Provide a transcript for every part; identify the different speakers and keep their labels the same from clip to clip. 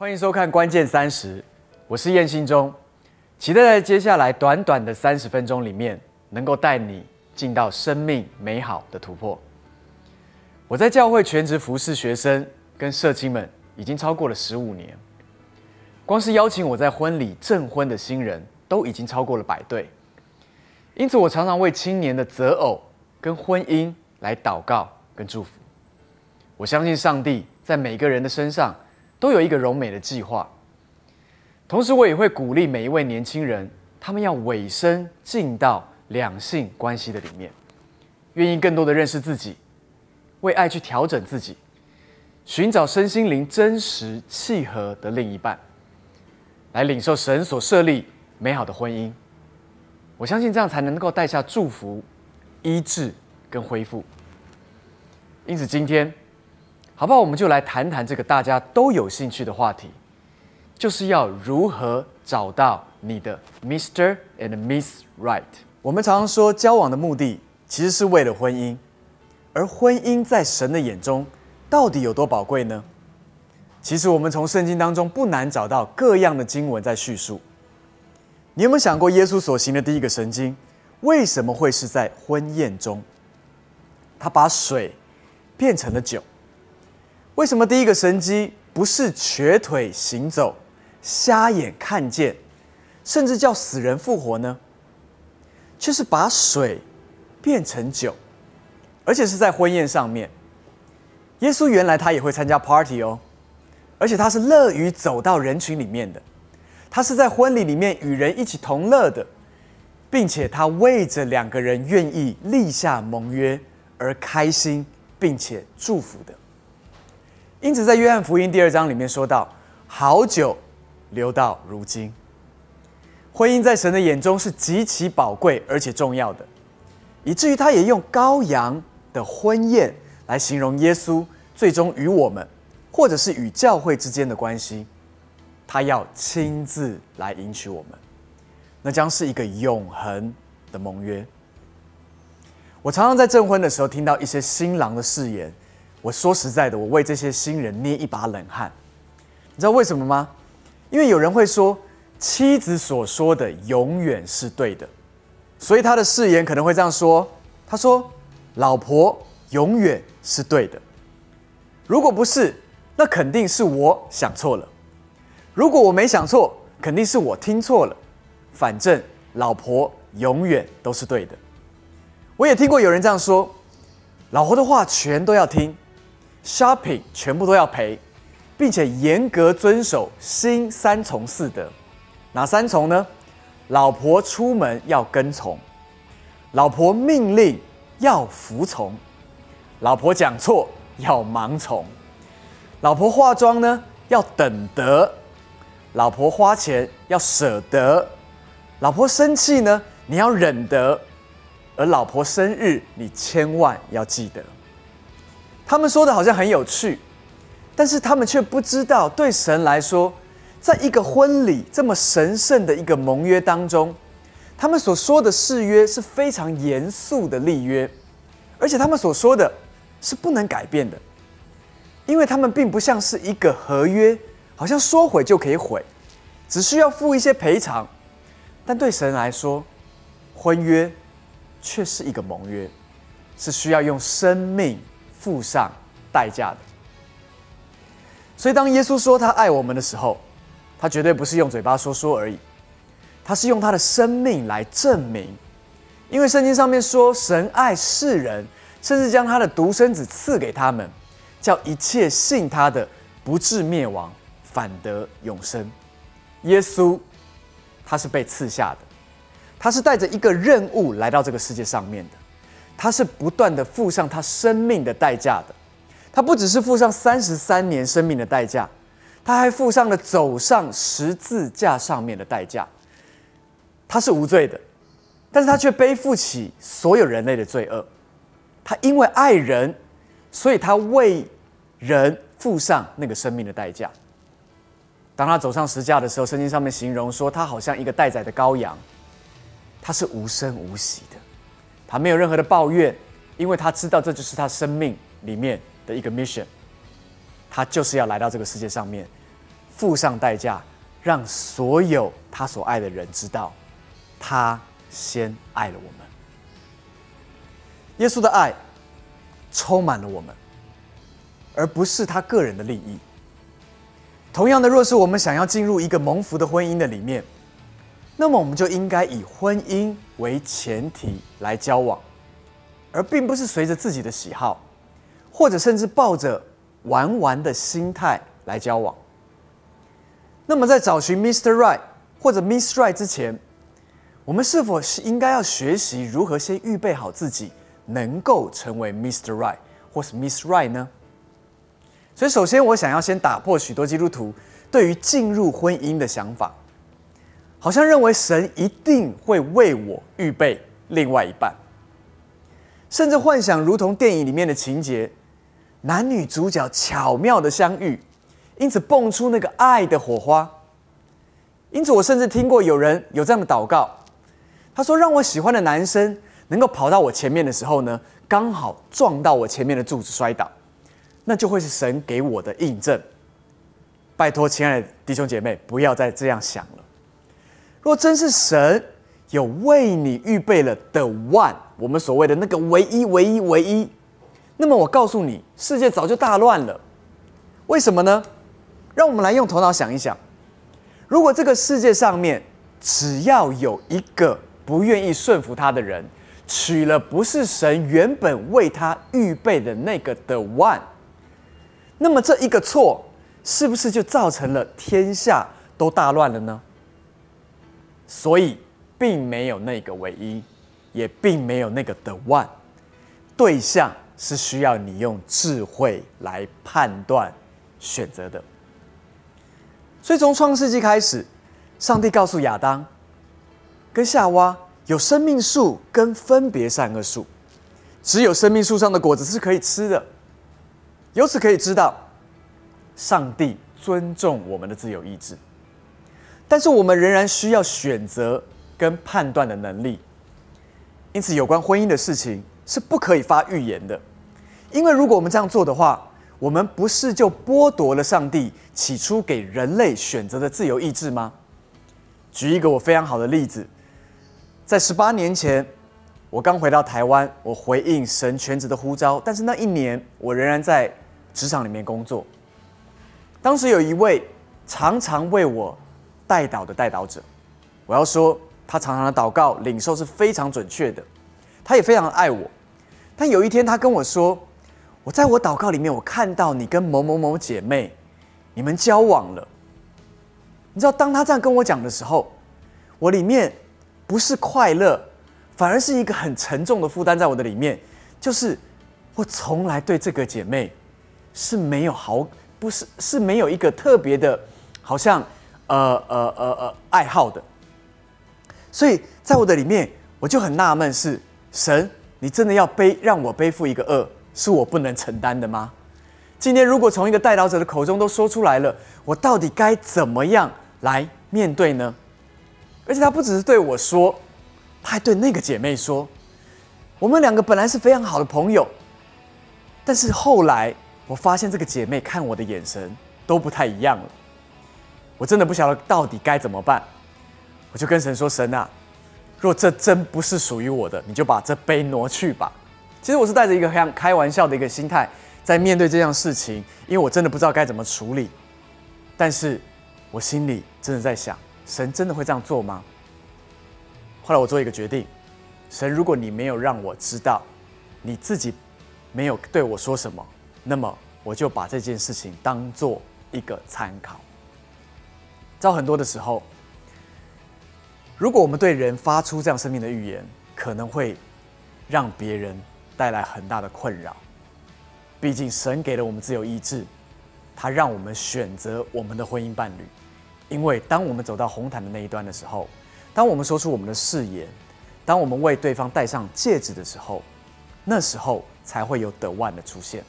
Speaker 1: 欢迎收看《关键三十》，我是燕信中，期待在接下来短短的三十分钟里面，能够带你进到生命美好的突破。我在教会全职服侍学生跟社青们，已经超过了十五年。光是邀请我在婚礼证婚的新人，都已经超过了百对。因此，我常常为青年的择偶跟婚姻来祷告跟祝福。我相信上帝在每个人的身上。都有一个柔美的计划，同时我也会鼓励每一位年轻人，他们要委身进到两性关系的里面，愿意更多的认识自己，为爱去调整自己，寻找身心灵真实契合的另一半，来领受神所设立美好的婚姻。我相信这样才能够带下祝福、医治跟恢复。因此今天。好不好？我们就来谈谈这个大家都有兴趣的话题，就是要如何找到你的 Mr. and Miss Right。我们常常说，交往的目的其实是为了婚姻，而婚姻在神的眼中到底有多宝贵呢？其实我们从圣经当中不难找到各样的经文在叙述。你有没有想过，耶稣所行的第一个神经为什么会是在婚宴中？他把水变成了酒。为什么第一个神机不是瘸腿行走、瞎眼看见，甚至叫死人复活呢？却是把水变成酒，而且是在婚宴上面。耶稣原来他也会参加 party 哦，而且他是乐于走到人群里面的，他是在婚礼里面与人一起同乐的，并且他为着两个人愿意立下盟约而开心，并且祝福的。因此，在约翰福音第二章里面说到：“好久留到如今，婚姻在神的眼中是极其宝贵而且重要的，以至于他也用羔羊的婚宴来形容耶稣最终与我们，或者是与教会之间的关系。他要亲自来迎娶我们，那将是一个永恒的盟约。我常常在证婚的时候听到一些新郎的誓言。”我说实在的，我为这些新人捏一把冷汗。你知道为什么吗？因为有人会说，妻子所说的永远是对的，所以他的誓言可能会这样说：他说，老婆永远是对的。如果不是，那肯定是我想错了；如果我没想错，肯定是我听错了。反正老婆永远都是对的。我也听过有人这样说：老婆的话全都要听。Shopping 全部都要赔，并且严格遵守新三从四德。哪三从呢？老婆出门要跟从，老婆命令要服从，老婆讲错要盲从，老婆化妆呢要等得，老婆花钱要舍得，老婆生气呢你要忍得，而老婆生日你千万要记得。他们说的好像很有趣，但是他们却不知道，对神来说，在一个婚礼这么神圣的一个盟约当中，他们所说的誓约是非常严肃的立约，而且他们所说的是不能改变的，因为他们并不像是一个合约，好像说毁就可以毁，只需要付一些赔偿。但对神来说，婚约却是一个盟约，是需要用生命。付上代价的，所以当耶稣说他爱我们的时候，他绝对不是用嘴巴说说而已，他是用他的生命来证明。因为圣经上面说，神爱世人，甚至将他的独生子赐给他们，叫一切信他的不至灭亡，反得永生。耶稣他是被赐下的，他是带着一个任务来到这个世界上面的。他是不断的付上他生命的代价的，他不只是付上三十三年生命的代价，他还付上了走上十字架上面的代价。他是无罪的，但是他却背负起所有人类的罪恶。他因为爱人，所以他为人付上那个生命的代价。当他走上十字架的时候，圣经上面形容说，他好像一个待宰的羔羊，他是无声无息。他没有任何的抱怨，因为他知道这就是他生命里面的一个 mission。他就是要来到这个世界上面，付上代价，让所有他所爱的人知道，他先爱了我们。耶稣的爱充满了我们，而不是他个人的利益。同样的，若是我们想要进入一个蒙福的婚姻的里面，那么我们就应该以婚姻为前提来交往，而并不是随着自己的喜好，或者甚至抱着玩玩的心态来交往。那么，在找寻 Mr. Right 或者 Miss Right 之前，我们是否是应该要学习如何先预备好自己，能够成为 Mr. Right 或是 Miss Right 呢？所以，首先我想要先打破许多基督徒对于进入婚姻的想法，好像认为神一定会为我预备另外一半，甚至幻想如同电影里面的情节，男女主角巧妙的相遇，因此蹦出那个爱的火花。因此，我甚至听过有人有这样的祷告，他说：“让我喜欢的男生能够跑到我前面的时候呢，刚好撞到我前面的柱子摔倒。”那就会是神给我的印证。拜托，亲爱的弟兄姐妹，不要再这样想了。若真是神有为你预备了的 one，我们所谓的那个唯一、唯一、唯一，那么我告诉你，世界早就大乱了。为什么呢？让我们来用头脑想一想：如果这个世界上面只要有一个不愿意顺服他的人，娶了不是神原本为他预备的那个的 one。那么这一个错，是不是就造成了天下都大乱了呢？所以，并没有那个唯一，也并没有那个的 one，对象是需要你用智慧来判断、选择的。所以从创世纪开始，上帝告诉亚当跟夏娃，有生命树跟分别善恶树，只有生命树上的果子是可以吃的。由此可以知道，上帝尊重我们的自由意志，但是我们仍然需要选择跟判断的能力。因此，有关婚姻的事情是不可以发预言的，因为如果我们这样做的话，我们不是就剥夺了上帝起初给人类选择的自由意志吗？举一个我非常好的例子，在十八年前。我刚回到台湾，我回应神全职的呼召，但是那一年我仍然在职场里面工作。当时有一位常常为我代祷的代祷者，我要说他常常的祷告领受是非常准确的，他也非常爱我。但有一天他跟我说，我在我祷告里面我看到你跟某某某姐妹你们交往了。你知道，当他这样跟我讲的时候，我里面不是快乐。反而是一个很沉重的负担在我的里面，就是我从来对这个姐妹是没有好，不是是没有一个特别的，好像呃呃呃呃爱好的。所以在我的里面，我就很纳闷：是神，你真的要背让我背负一个恶，是我不能承担的吗？今天如果从一个代祷者的口中都说出来了，我到底该怎么样来面对呢？而且他不只是对我说。他还对那个姐妹说：“我们两个本来是非常好的朋友，但是后来我发现这个姐妹看我的眼神都不太一样了。我真的不晓得到底该怎么办。我就跟神说：‘神啊，若这真不是属于我的，你就把这杯挪去吧。’其实我是带着一个非常开玩笑的一个心态在面对这样事情，因为我真的不知道该怎么处理。但是我心里真的在想：神真的会这样做吗？”后来我做一个决定，神，如果你没有让我知道，你自己没有对我说什么，那么我就把这件事情当做一个参考。在很多的时候，如果我们对人发出这样生命的预言，可能会让别人带来很大的困扰。毕竟神给了我们自由意志，他让我们选择我们的婚姻伴侣，因为当我们走到红毯的那一端的时候。当我们说出我们的誓言，当我们为对方戴上戒指的时候，那时候才会有得万的出现。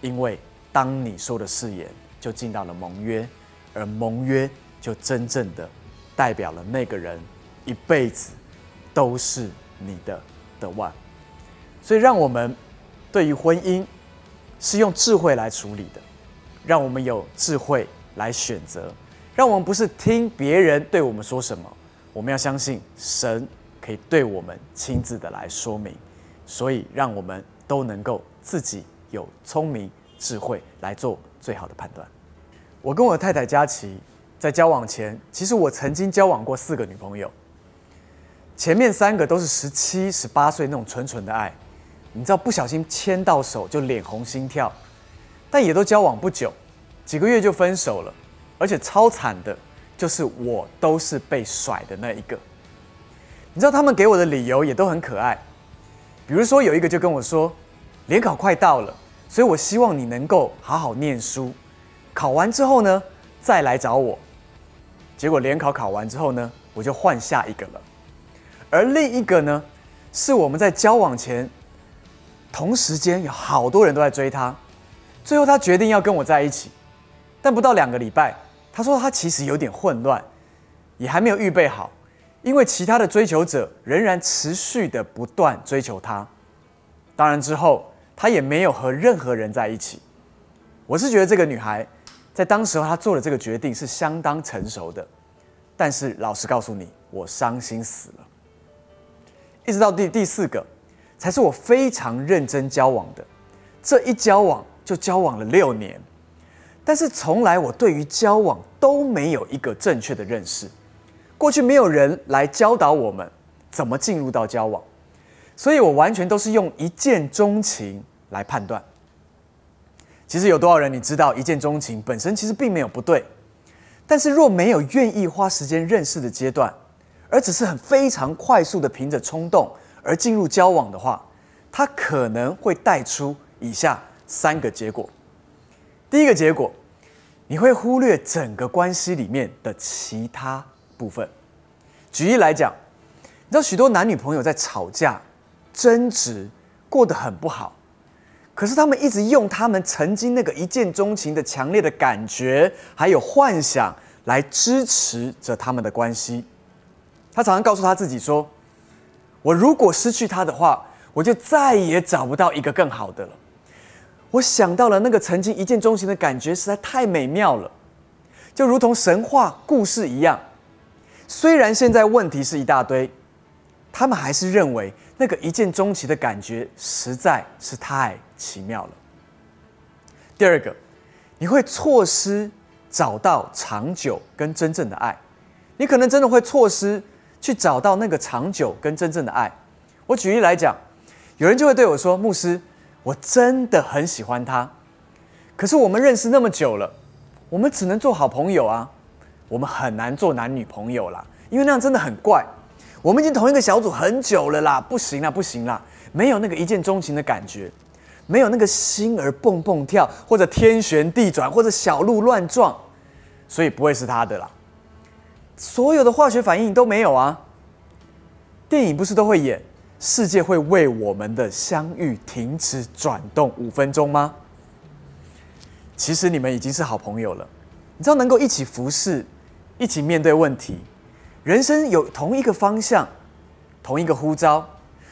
Speaker 1: 因为当你说的誓言就进到了盟约，而盟约就真正的代表了那个人一辈子都是你的的万。所以，让我们对于婚姻是用智慧来处理的，让我们有智慧来选择，让我们不是听别人对我们说什么，我们要相信神可以对我们亲自的来说明，所以让我们都能够自己有聪明智慧来做最好的判断。我跟我太太佳琪在交往前，其实我曾经交往过四个女朋友，前面三个都是十七、十八岁那种纯纯的爱，你知道不小心牵到手就脸红心跳。但也都交往不久，几个月就分手了，而且超惨的，就是我都是被甩的那一个。你知道他们给我的理由也都很可爱，比如说有一个就跟我说，联考快到了，所以我希望你能够好好念书，考完之后呢再来找我。结果联考考完之后呢，我就换下一个了。而另一个呢，是我们在交往前，同时间有好多人都在追他。最后，他决定要跟我在一起，但不到两个礼拜，他说他其实有点混乱，也还没有预备好，因为其他的追求者仍然持续的不断追求他。当然之后，他也没有和任何人在一起。我是觉得这个女孩在当时候他做的这个决定是相当成熟的，但是老实告诉你，我伤心死了。一直到第第四个，才是我非常认真交往的，这一交往。就交往了六年，但是从来我对于交往都没有一个正确的认识。过去没有人来教导我们怎么进入到交往，所以我完全都是用一见钟情来判断。其实有多少人你知道一见钟情本身其实并没有不对，但是若没有愿意花时间认识的阶段，而只是很非常快速的凭着冲动而进入交往的话，它可能会带出以下。三个结果，第一个结果，你会忽略整个关系里面的其他部分。举例来讲，你知道许多男女朋友在吵架、争执，过得很不好，可是他们一直用他们曾经那个一见钟情的强烈的感觉，还有幻想来支持着他们的关系。他常常告诉他自己说：“我如果失去他的话，我就再也找不到一个更好的了。”我想到了那个曾经一见钟情的感觉，实在太美妙了，就如同神话故事一样。虽然现在问题是一大堆，他们还是认为那个一见钟情的感觉实在是太奇妙了。第二个，你会错失找到长久跟真正的爱，你可能真的会错失去找到那个长久跟真正的爱。我举例来讲，有人就会对我说：“牧师。”我真的很喜欢他，可是我们认识那么久了，我们只能做好朋友啊，我们很难做男女朋友啦，因为那样真的很怪。我们已经同一个小组很久了啦，不行啦，不行啦，没有那个一见钟情的感觉，没有那个心儿蹦蹦跳，或者天旋地转，或者小鹿乱撞，所以不会是他的啦。所有的化学反应都没有啊。电影不是都会演？世界会为我们的相遇停止转动五分钟吗？其实你们已经是好朋友了。你知道能够一起服侍，一起面对问题，人生有同一个方向，同一个呼召，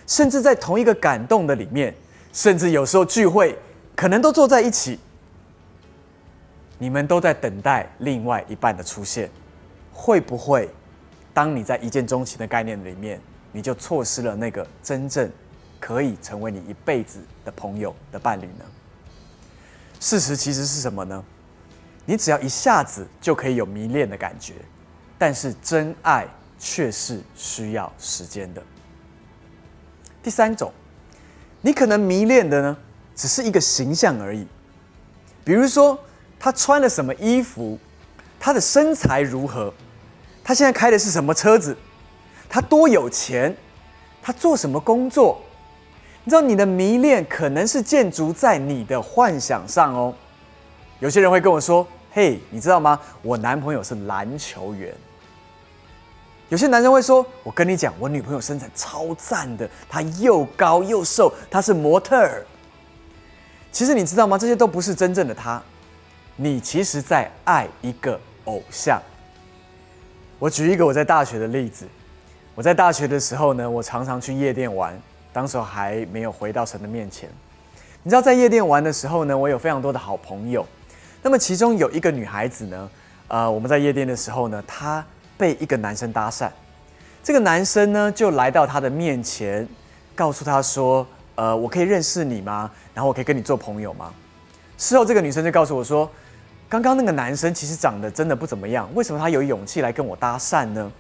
Speaker 1: 甚至在同一个感动的里面，甚至有时候聚会可能都坐在一起。你们都在等待另外一半的出现，会不会？当你在一见钟情的概念里面。你就错失了那个真正可以成为你一辈子的朋友的伴侣呢？事实其实是什么呢？你只要一下子就可以有迷恋的感觉，但是真爱却是需要时间的。第三种，你可能迷恋的呢，只是一个形象而已。比如说，他穿了什么衣服，他的身材如何，他现在开的是什么车子。他多有钱，他做什么工作？你知道你的迷恋可能是建筑在你的幻想上哦。有些人会跟我说：“嘿，你知道吗？我男朋友是篮球员。”有些男人会说：“我跟你讲，我女朋友身材超赞的，她又高又瘦，她是模特儿。”其实你知道吗？这些都不是真正的她，你其实在爱一个偶像。我举一个我在大学的例子。我在大学的时候呢，我常常去夜店玩，当时还没有回到神的面前。你知道，在夜店玩的时候呢，我有非常多的好朋友，那么其中有一个女孩子呢，呃，我们在夜店的时候呢，她被一个男生搭讪，这个男生呢就来到她的面前，告诉她说：“呃，我可以认识你吗？然后我可以跟你做朋友吗？”事后这个女生就告诉我说：“刚刚那个男生其实长得真的不怎么样，为什么他有勇气来跟我搭讪呢？”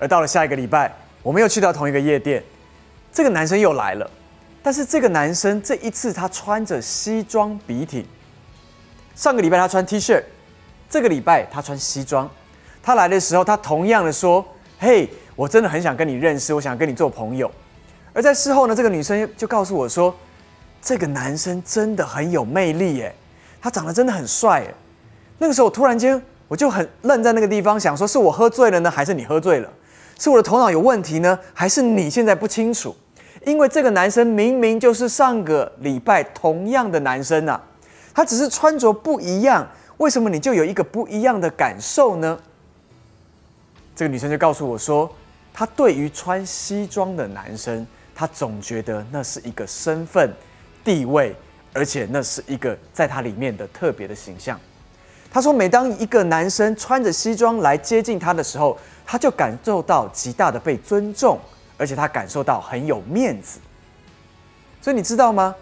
Speaker 1: 而到了下一个礼拜，我们又去到同一个夜店，这个男生又来了，但是这个男生这一次他穿着西装笔挺。上个礼拜他穿 T 恤，这个礼拜他穿西装。他来的时候，他同样的说：“嘿，我真的很想跟你认识，我想跟你做朋友。”而在事后呢，这个女生就告诉我说：“这个男生真的很有魅力耶，他长得真的很帅耶。”那个时候，我突然间我就很愣在那个地方，想说：是我喝醉了呢，还是你喝醉了？是我的头脑有问题呢，还是你现在不清楚？因为这个男生明明就是上个礼拜同样的男生啊。他只是穿着不一样，为什么你就有一个不一样的感受呢？这个女生就告诉我说，她对于穿西装的男生，她总觉得那是一个身份地位，而且那是一个在她里面的特别的形象。她说，每当一个男生穿着西装来接近她的时候，她就感受到极大的被尊重，而且她感受到很有面子。所以你知道吗？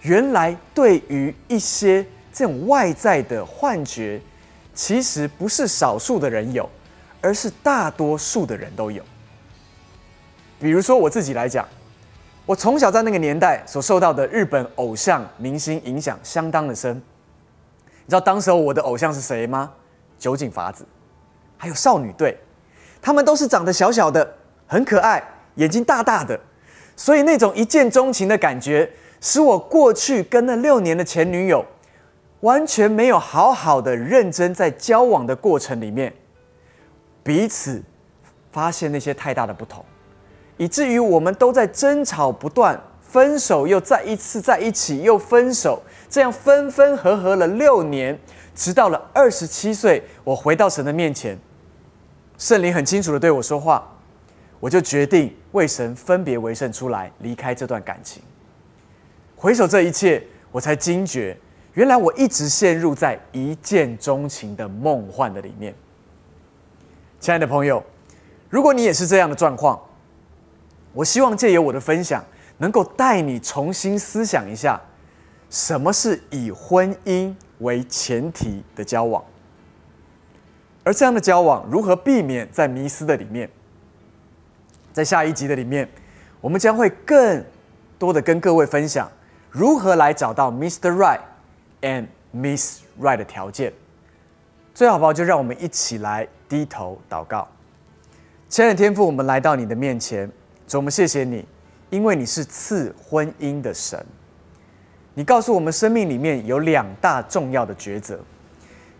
Speaker 1: 原来对于一些这种外在的幻觉，其实不是少数的人有，而是大多数的人都有。比如说我自己来讲，我从小在那个年代所受到的日本偶像明星影响相当的深。你知道当时候我的偶像是谁吗？酒井法子，还有少女队，他们都是长得小小的，很可爱，眼睛大大的，所以那种一见钟情的感觉。使我过去跟那六年的前女友完全没有好好的认真在交往的过程里面，彼此发现那些太大的不同，以至于我们都在争吵不断，分手又再一次在一起又分手，这样分分合合了六年，直到了二十七岁，我回到神的面前，圣灵很清楚的对我说话，我就决定为神分别为圣出来，离开这段感情。回首这一切，我才惊觉，原来我一直陷入在一见钟情的梦幻的里面。亲爱的朋友，如果你也是这样的状况，我希望借由我的分享，能够带你重新思想一下，什么是以婚姻为前提的交往，而这样的交往如何避免在迷失的里面。在下一集的里面，我们将会更多的跟各位分享。如何来找到 Mr. Right and Miss Right 的条件？最好不好就让我们一起来低头祷告。亲爱的天父，我们来到你的面前，主，我们谢谢你，因为你是赐婚姻的神。你告诉我们，生命里面有两大重要的抉择。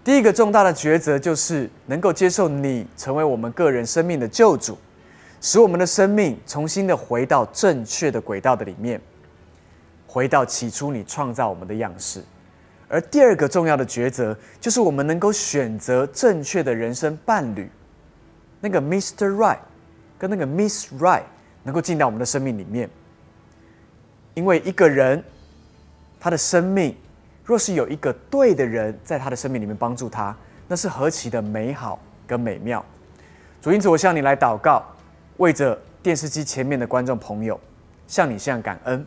Speaker 1: 第一个重大的抉择就是能够接受你成为我们个人生命的救主，使我们的生命重新的回到正确的轨道的里面。回到起初你创造我们的样式，而第二个重要的抉择就是我们能够选择正确的人生伴侣，那个 Mr. Right 跟那个 Miss Right 能够进到我们的生命里面。因为一个人他的生命若是有一个对的人在他的生命里面帮助他，那是何其的美好跟美妙。主因此，我向你来祷告，为着电视机前面的观众朋友，向你向感恩。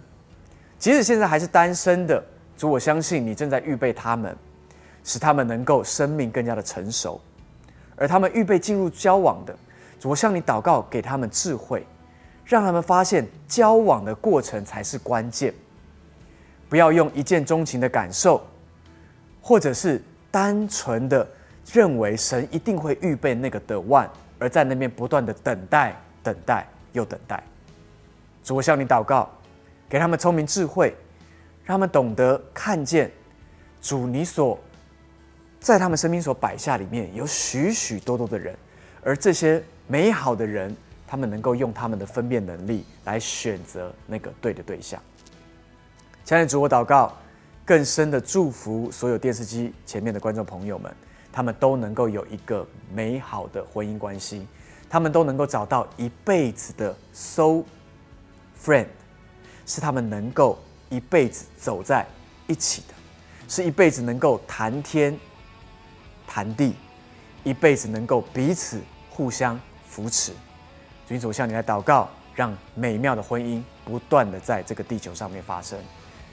Speaker 1: 即使现在还是单身的主，我相信你正在预备他们，使他们能够生命更加的成熟，而他们预备进入交往的主，我向你祷告，给他们智慧，让他们发现交往的过程才是关键，不要用一见钟情的感受，或者是单纯的认为神一定会预备那个的 one，而在那边不断的等待、等待又等待。主，我向你祷告。给他们聪明智慧，让他们懂得看见主你所在他们身边所摆下里面有许许多多的人，而这些美好的人，他们能够用他们的分辨能力来选择那个对的对象。亲爱的主，我祷告更深的祝福所有电视机前面的观众朋友们，他们都能够有一个美好的婚姻关系，他们都能够找到一辈子的 so friend。是他们能够一辈子走在一起的，是一辈子能够谈天谈地，一辈子能够彼此互相扶持。君主向你来祷告，让美妙的婚姻不断的在这个地球上面发生，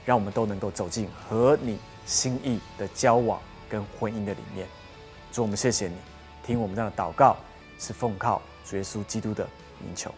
Speaker 1: 让我们都能够走进和你心意的交往跟婚姻的里面。主，我们谢谢你，听我们这样的祷告，是奉靠主耶稣基督的名求。